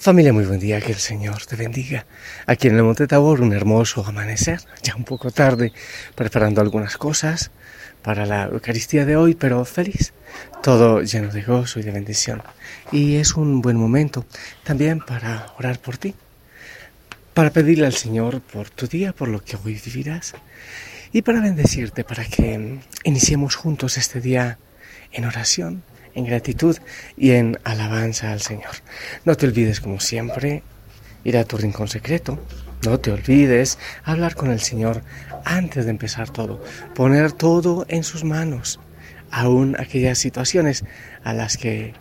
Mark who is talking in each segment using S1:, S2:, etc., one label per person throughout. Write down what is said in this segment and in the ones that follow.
S1: Familia, muy buen día, que el Señor te bendiga. Aquí en el Monte Tabor, un hermoso amanecer, ya un poco tarde, preparando algunas cosas para la Eucaristía de hoy, pero feliz, todo lleno de gozo y de bendición. Y es un buen momento también para orar por ti, para pedirle al Señor por tu día, por lo que hoy vivirás, y para bendecirte, para que iniciemos juntos este día en oración, en gratitud y en alabanza al Señor. No te olvides, como siempre, ir a tu rincón secreto. No te olvides hablar con el Señor antes de empezar todo. Poner todo en sus manos. Aún aquellas situaciones a las que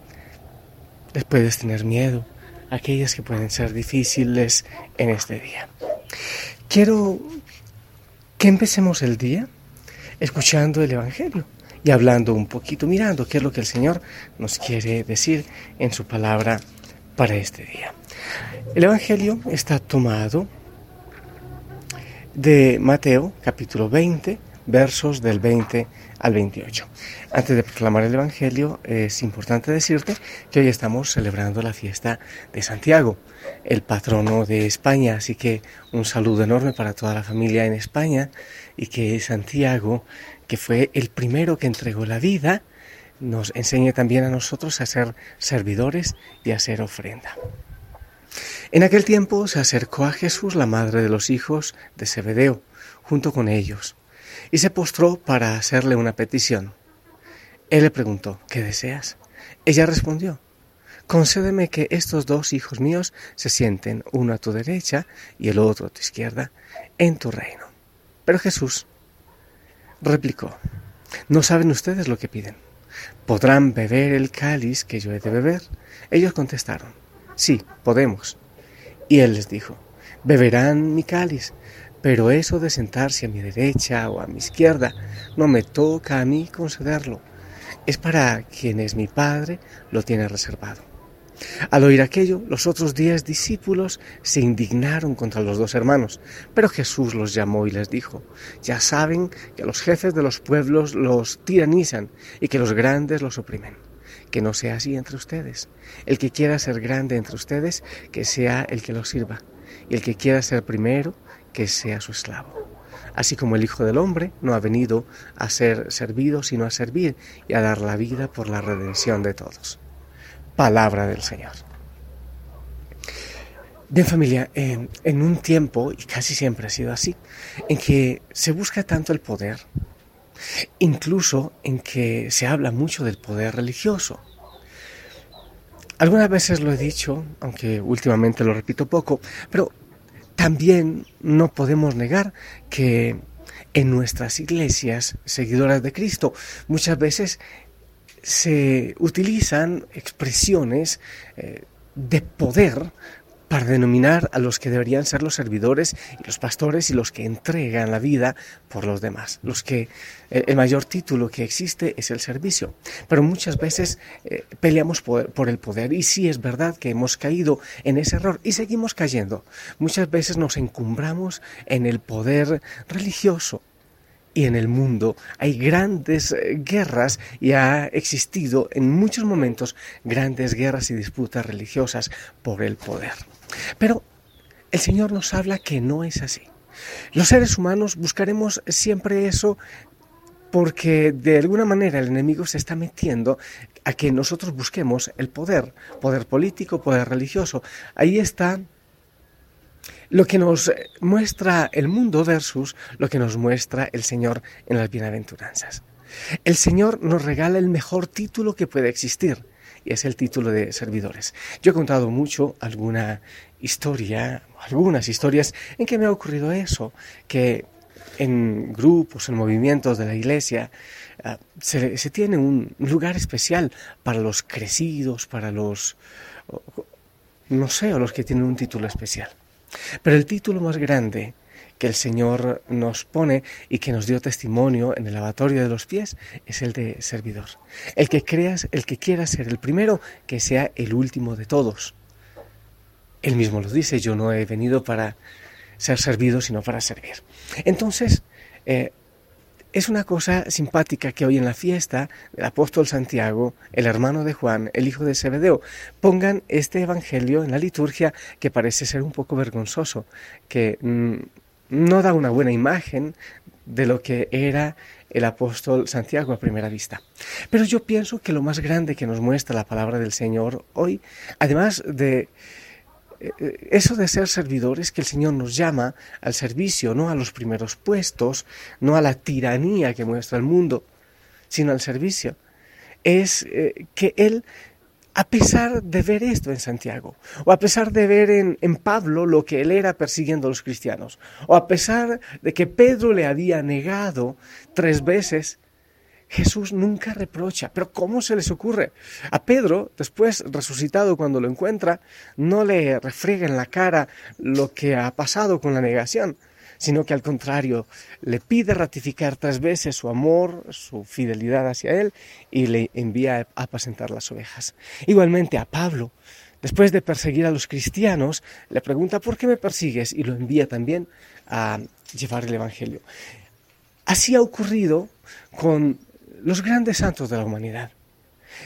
S1: les puedes tener miedo. Aquellas que pueden ser difíciles en este día. Quiero que empecemos el día escuchando el Evangelio y hablando un poquito, mirando qué es lo que el Señor nos quiere decir en su palabra para este día. El Evangelio está tomado de Mateo capítulo 20, versos del 20 al 28. Antes de proclamar el Evangelio, es importante decirte que hoy estamos celebrando la fiesta de Santiago, el patrono de España, así que un saludo enorme para toda la familia en España y que Santiago que fue el primero que entregó la vida, nos enseñe también a nosotros a ser servidores y a hacer ofrenda. En aquel tiempo se acercó a Jesús la madre de los hijos de Zebedeo, junto con ellos, y se postró para hacerle una petición. Él le preguntó, ¿qué deseas? Ella respondió, concédeme que estos dos hijos míos se sienten, uno a tu derecha y el otro a tu izquierda, en tu reino. Pero Jesús replicó, ¿no saben ustedes lo que piden? ¿Podrán beber el cáliz que yo he de beber? Ellos contestaron, sí, podemos. Y él les dijo, beberán mi cáliz, pero eso de sentarse a mi derecha o a mi izquierda no me toca a mí concederlo. Es para quienes mi Padre lo tiene reservado. Al oír aquello, los otros diez discípulos se indignaron contra los dos hermanos, pero Jesús los llamó y les dijo, ya saben que los jefes de los pueblos los tiranizan y que los grandes los oprimen. Que no sea así entre ustedes. El que quiera ser grande entre ustedes, que sea el que los sirva, y el que quiera ser primero, que sea su esclavo. Así como el Hijo del Hombre no ha venido a ser servido, sino a servir y a dar la vida por la redención de todos palabra del Señor. Bien familia, en, un tiempo, y casi siempre ha sido así, en que se busca tanto el poder, incluso en que se habla mucho del poder religioso. Algunas veces lo he dicho, aunque últimamente lo repito poco, pero también no podemos negar que en nuestras iglesias seguidoras de Cristo muchas veces se utilizan expresiones eh, de poder para denominar a los que deberían ser los servidores y los pastores y los que entregan la vida por los demás. Los que el mayor título que existe es el servicio. Pero muchas veces eh, peleamos por, el poder y sí es verdad que hemos caído en ese error y seguimos cayendo. Muchas veces nos encumbramos en el poder religioso y en el mundo hay grandes eh, guerras y ha existido en muchos momentos grandes guerras y disputas religiosas por el poder. Pero el Señor nos habla que no es así. Los seres humanos buscaremos siempre eso porque de alguna manera el enemigo se está metiendo a que nosotros busquemos el poder, poder político, poder religioso. Ahí está lo que nos muestra el mundo versus lo que nos muestra el Señor en las bienaventuranzas. El Señor nos regala el mejor título que puede existir y es el título de servidores. Yo he contado mucho alguna historia, algunas historias en que me ha ocurrido eso, que en grupos, en movimientos de la iglesia, ah, se, se, tiene un lugar especial para los crecidos, para los no sé, o los que tienen un título especial. Pero el título más grande que el Señor nos pone y que nos dio testimonio en el lavatorio de los pies es el de servidor. El que creas, el que quiera ser el primero, que sea el último de todos. Él mismo lo dice, yo no he venido para ser servido, sino para servir. Entonces, eh, es una cosa simpática que hoy en la fiesta del apóstol Santiago, el hermano de Juan, el hijo de Zebedeo, pongan este evangelio en la liturgia que parece ser un poco vergonzoso, que mm, no da una buena imagen de lo que era el apóstol Santiago a primera vista. Pero yo pienso que lo más grande que nos muestra la palabra del Señor hoy, además de eso de ser servidores, que el Señor nos llama al servicio, no a los primeros puestos, no a la tiranía que muestra el mundo, sino al servicio, es eh, que Él a pesar de ver esto en Santiago, o a pesar de ver en, Pablo lo que él era persiguiendo a los cristianos, o a pesar de que Pedro le había negado tres veces, Jesús nunca reprocha. Pero ¿cómo se les ocurre? A Pedro, después resucitado cuando lo encuentra, no le refriega en la cara lo que ha pasado con la negación, sino que al contrario, le pide ratificar tres veces su amor, su fidelidad hacia él y le envía a apacentar las ovejas. Igualmente a Pablo, después de perseguir a los cristianos, le pregunta, ¿por qué me persigues? Y lo envía también a llevar el Evangelio. Así ha ocurrido con los grandes santos de la humanidad.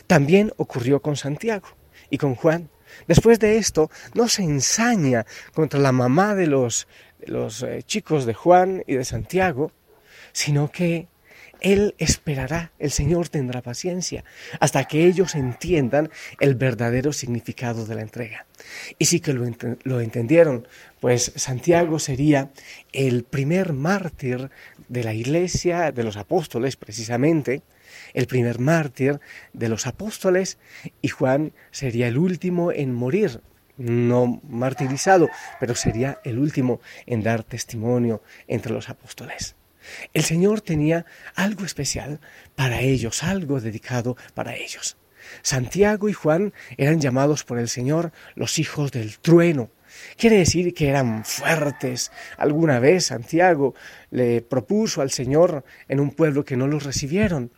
S1: También ocurrió con Santiago y con Juan. Después de esto, no se ensaña contra la mamá de los los eh, chicos de Juan y de Santiago, sino que Él esperará, el Señor tendrá paciencia, hasta que ellos entiendan el verdadero significado de la entrega. Y sí que lo, lo entendieron, pues Santiago sería el primer mártir de la iglesia, de los apóstoles precisamente, el primer mártir de los apóstoles, y Juan sería el último en morir no martirizado, pero sería el último en dar testimonio entre los apóstoles. El Señor tenía algo especial para ellos, algo dedicado para ellos. Santiago y Juan eran llamados por el Señor los hijos del trueno. Quiere decir que eran fuertes. Alguna vez Santiago le propuso al Señor en un pueblo que no los recibieron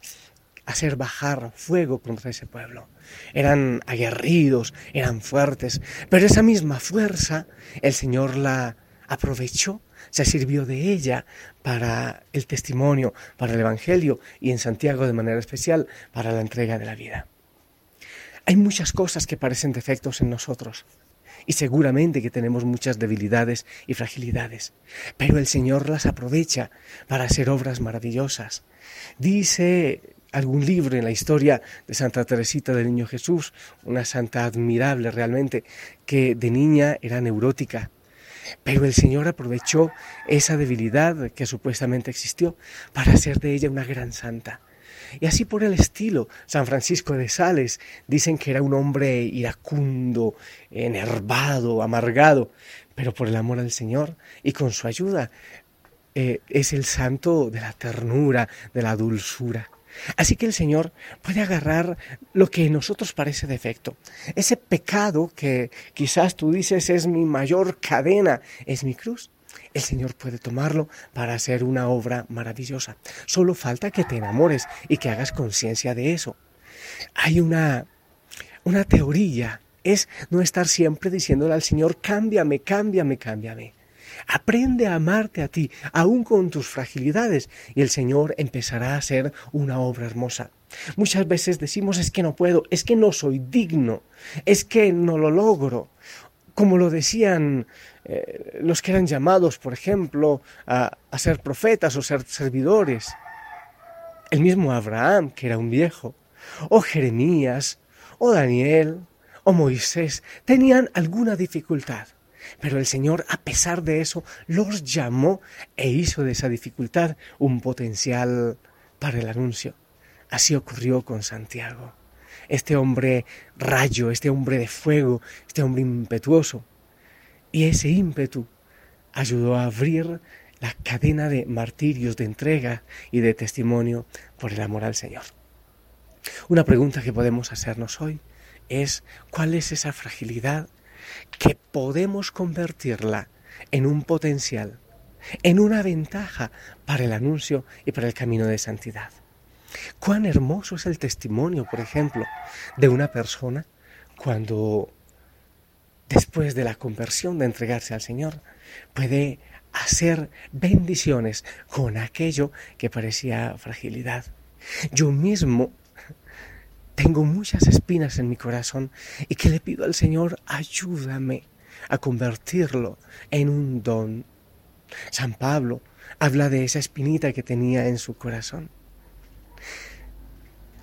S1: hacer bajar fuego contra ese pueblo. Eran aguerridos, eran fuertes, pero esa misma fuerza el Señor la aprovechó, se sirvió de ella para el testimonio, para el Evangelio y en Santiago de manera especial para la entrega de la vida. Hay muchas cosas que parecen defectos en nosotros y seguramente que tenemos muchas debilidades y fragilidades, pero el Señor las aprovecha para hacer obras maravillosas. Dice algún libro en la historia de Santa Teresita del Niño Jesús, una santa admirable realmente, que de niña era neurótica. Pero el Señor aprovechó esa debilidad que supuestamente existió para hacer de ella una gran santa. Y así por el estilo, San Francisco de Sales dicen que era un hombre iracundo, enervado, amargado, pero por el amor al Señor y con su ayuda eh, es el santo de la ternura, de la dulzura. Así que el Señor puede agarrar lo que en nosotros parece defecto. Ese pecado que quizás tú dices es mi mayor cadena, es mi cruz. El Señor puede tomarlo para hacer una obra maravillosa. Solo falta que te enamores y que hagas conciencia de eso. Hay una, una teoría, es no estar siempre diciéndole al Señor, cámbiame, cámbiame, cámbiame. Aprende a amarte a ti, aún con tus fragilidades, y el Señor empezará a hacer una obra hermosa. Muchas veces decimos es que no puedo, es que no soy digno, es que no lo logro. Como lo decían eh, los que eran llamados, por ejemplo, a, a ser profetas o ser servidores. El mismo Abraham, que era un viejo, o Jeremías, o Daniel, o Moisés, tenían alguna dificultad. Pero el Señor, a pesar de eso, los llamó e hizo de esa dificultad un potencial para el anuncio. Así ocurrió con Santiago. Este hombre rayo, este hombre de fuego, este hombre impetuoso. Y ese ímpetu ayudó a abrir la cadena de martirios, de entrega y de testimonio por el amor al Señor. Una pregunta que podemos hacernos hoy es ¿cuál es esa fragilidad que podemos convertirla en un potencial, en una ventaja para el anuncio y para el camino de santidad. Cuán hermoso es el testimonio, por ejemplo, de una persona cuando después de la conversión, de entregarse al Señor, puede hacer bendiciones con aquello que parecía fragilidad. Yo mismo tengo muchas espinas en mi corazón y que le pido al Señor, ayúdame a convertirlo en un don. San Pablo habla de esa espinita que tenía en su corazón.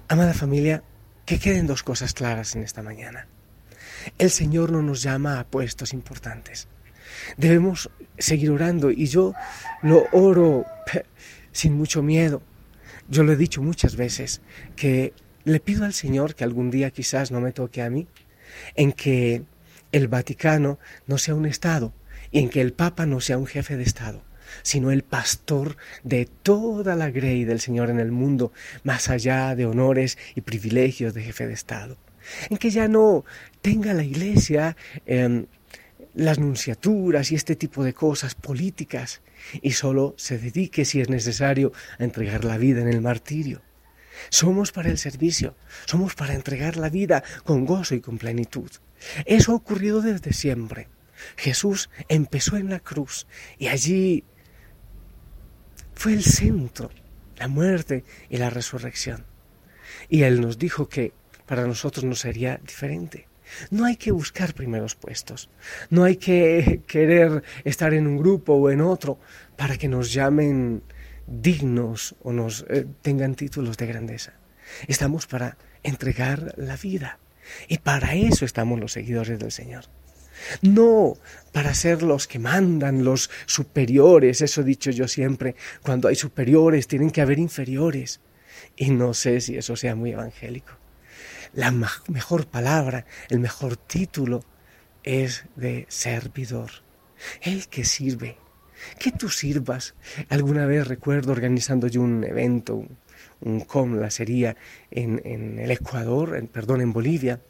S1: Amada familia, que queden dos cosas claras en esta mañana. El Señor no nos llama a puestos importantes. Debemos seguir orando y yo lo oro sin mucho miedo. Yo lo he dicho muchas veces que le pido al Señor que algún día quizás no me toque a mí, en que el Vaticano no sea un Estado y en que el Papa no sea un jefe de Estado, sino el pastor de toda la grey del Señor en el mundo, más allá de honores y privilegios de jefe de Estado. En que ya no tenga la Iglesia em, las nunciaturas y este tipo de cosas políticas y solo se dedique, si es necesario, a entregar la vida en el martirio. Somos para el servicio, somos para entregar la vida con gozo y con plenitud. Eso ha ocurrido desde siempre. Jesús empezó en la cruz y allí fue el centro, la muerte y la resurrección. Y Él nos dijo que para nosotros no sería diferente. No hay que buscar primeros puestos, no hay que querer estar en un grupo o en otro para que nos llamen dignos o nos eh, tengan títulos de grandeza. Estamos para entregar la vida y para eso estamos los seguidores del Señor. No para ser los que mandan, los superiores, eso he dicho yo siempre, cuando hay superiores tienen que haber inferiores. Y no sé si eso sea muy evangélico. La mejor palabra, el mejor título es de servidor, el que sirve, que tú sirvas. Alguna vez recuerdo organizando yo un evento, un, com, la sería en, en el Ecuador, en, perdón, en Bolivia,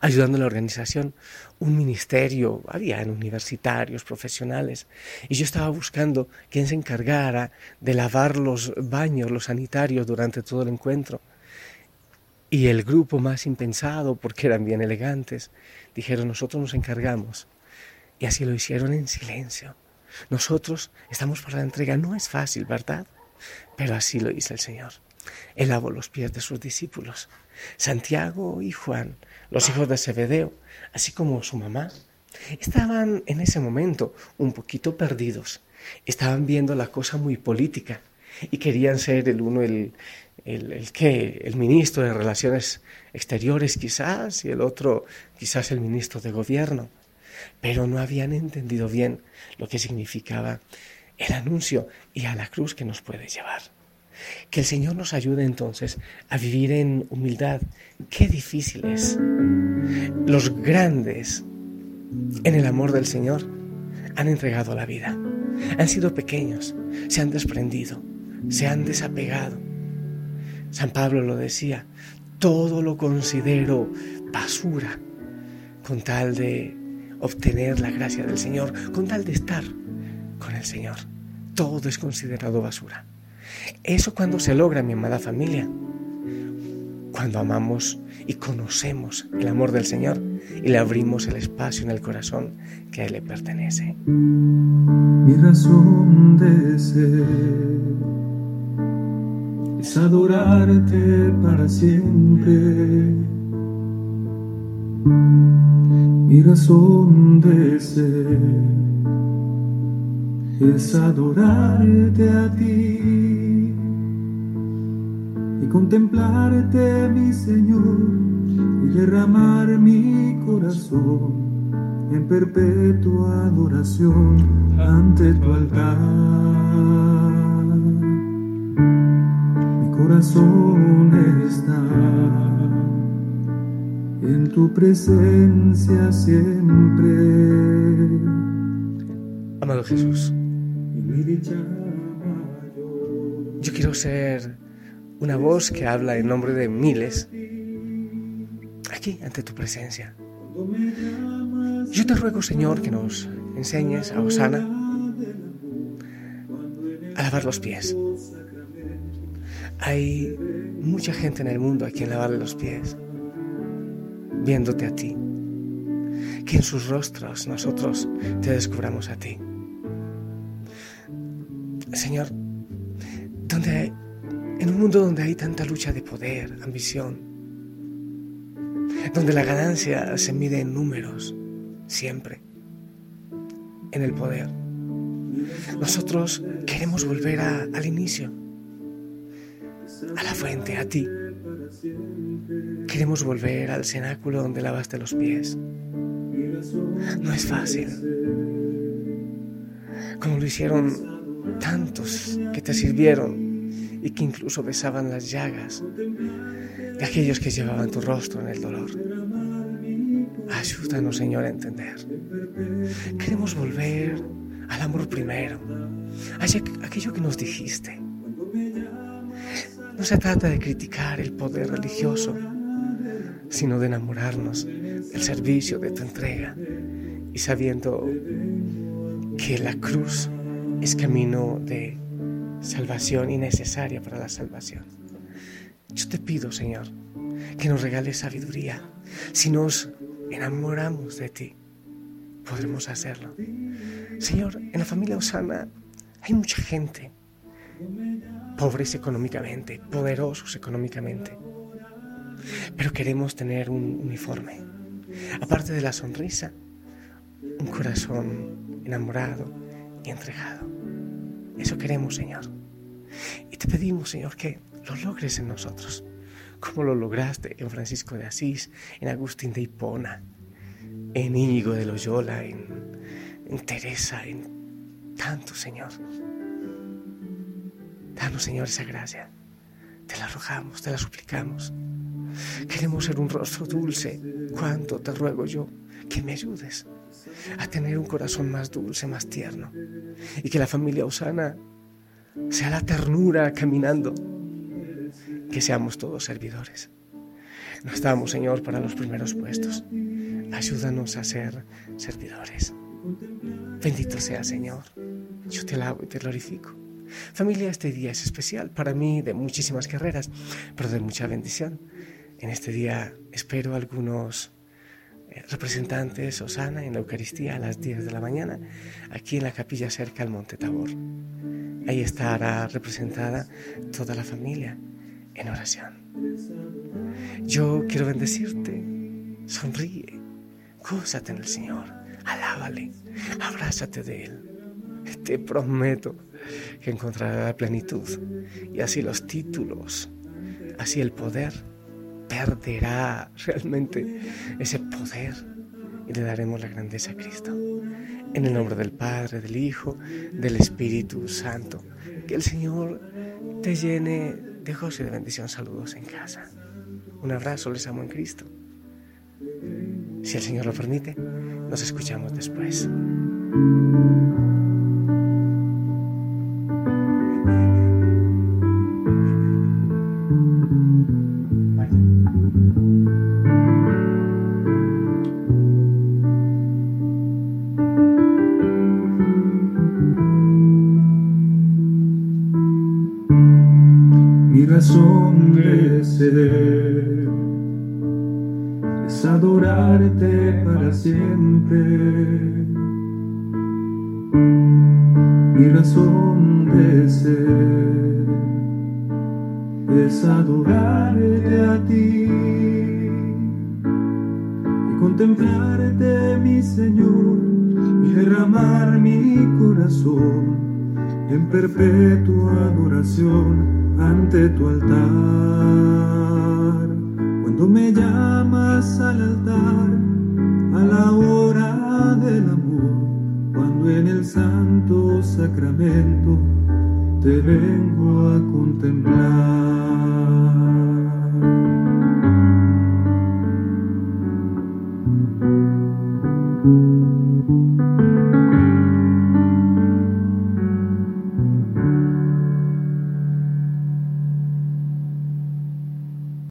S1: ayudando a la organización, un ministerio, habían universitarios, profesionales, y yo estaba buscando quién se encargara de lavar los baños, los sanitarios durante todo el encuentro. Y el grupo más impensado, porque eran bien elegantes, dijeron, nosotros nos encargamos. Y así lo hicieron en silencio. Nosotros estamos para la entrega. No es fácil, ¿verdad? Pero así lo hizo el Señor. Él lavó los pies de sus discípulos. Santiago y Juan, los hijos de Zebedeo, así como su mamá, estaban en ese momento un poquito perdidos. Estaban viendo la cosa muy política y querían ser el uno el, el, el el ministro de relaciones exteriores quizás y el otro quizás el ministro de gobierno pero no habían entendido bien lo que significaba el anuncio y a la cruz que nos puede llevar. Que el Señor nos ayude entonces a vivir en humildad. Qué difícil es. Los grandes en el amor del Señor han entregado la vida. Han sido pequeños, se han desprendido, se han desapegado. San Pablo lo decía, todo lo considero basura con tal de obtener la gracia del Señor, con tal de estar con el Señor. Todo es considerado basura. Eso cuando se logra, mi amada familia, cuando amamos y conocemos el amor del Señor y le abrimos el espacio en el corazón que a Él le pertenece.
S2: Mi razón de ser es adorarte para siempre mi razón de ser es adorarte a ti y contemplarte, mi Señor, y derramar mi corazón en perpetua adoración ante tu altar. Mi corazón está en tu presencia siempre.
S1: Amado Jesús, yo quiero ser una voz que habla en nombre de miles aquí ante tu presencia. Yo te ruego, Señor, que nos enseñes a Osana a lavar los pies. Hay mucha gente en el mundo a quien lavarle los pies, viéndote a ti. Que en sus rostros nosotros te descubramos a ti. Señor, donde en un mundo donde hay tanta lucha de poder, ambición, donde la ganancia se mide en números, siempre, en el poder. Nosotros queremos volver al inicio, a la fuente, a ti. Queremos volver al cenáculo donde lavaste los pies. No es fácil. Como lo hicieron tantos que te sirvieron y que incluso besaban las llagas de aquellos que llevaban tu rostro en el dolor. Ayúdanos, Señor, a entender. Queremos volver al amor primero, a aquello que nos dijiste. No se trata de criticar el poder religioso, sino de enamorarnos del servicio de tu entrega y sabiendo que la cruz es camino de salvación y necesaria para la salvación. Yo te pido, Señor, que nos regales sabiduría. Si nos enamoramos de ti, podremos hacerlo. Señor, en la familia Osana hay mucha gente, pobres económicamente, poderosos económicamente, pero queremos tener un uniforme. Aparte de la sonrisa, un corazón enamorado y entregado. Eso queremos, Señor. Y te pedimos, Señor, que lo logres en nosotros, como lo lograste en Francisco de Asís, en Agustín de Hipona, en Íñigo de Loyola, en, en Teresa, en tanto, Señor. Danos, Señor, esa gracia. Te la rogamos, te la suplicamos. Queremos ser un rostro dulce. Cuánto te ruego yo que me ayudes a tener un corazón más dulce, más tierno. Y que la familia Osana sea la ternura caminando. Que seamos todos servidores. No estamos, Señor, para los primeros puestos. Ayúdanos a ser servidores. Bendito sea, Señor. Yo te alabo y te glorifico. Familia, este día es especial para mí de muchísimas carreras, pero de mucha bendición. En este día espero algunos eh, representantes Osana en la Eucaristía a las 10 de la mañana, aquí en la capilla cerca al Monte Tabor. Ahí estará representada toda la familia en oración. Yo quiero bendecirte, sonríe, gózate en el Señor, alábale, abrázate de Él. Te prometo que encontrará la plenitud y así los títulos, así el poder perderá realmente ese poder y le daremos la grandeza a Cristo. En el nombre del Padre, del Hijo, del Espíritu Santo. Que el Señor te llene de gozo y de bendición. Saludos en casa. Un abrazo, les amo en Cristo. Si el Señor lo permite, nos escuchamos después.
S2: Razón de ser es adorarte para siempre. Mi razón de ser es adorarte a ti en perpetua adoración ante tu altar. Cuando me llamas al altar, a la hora del amor, cuando en el santo sacramento te vengo a contemplar.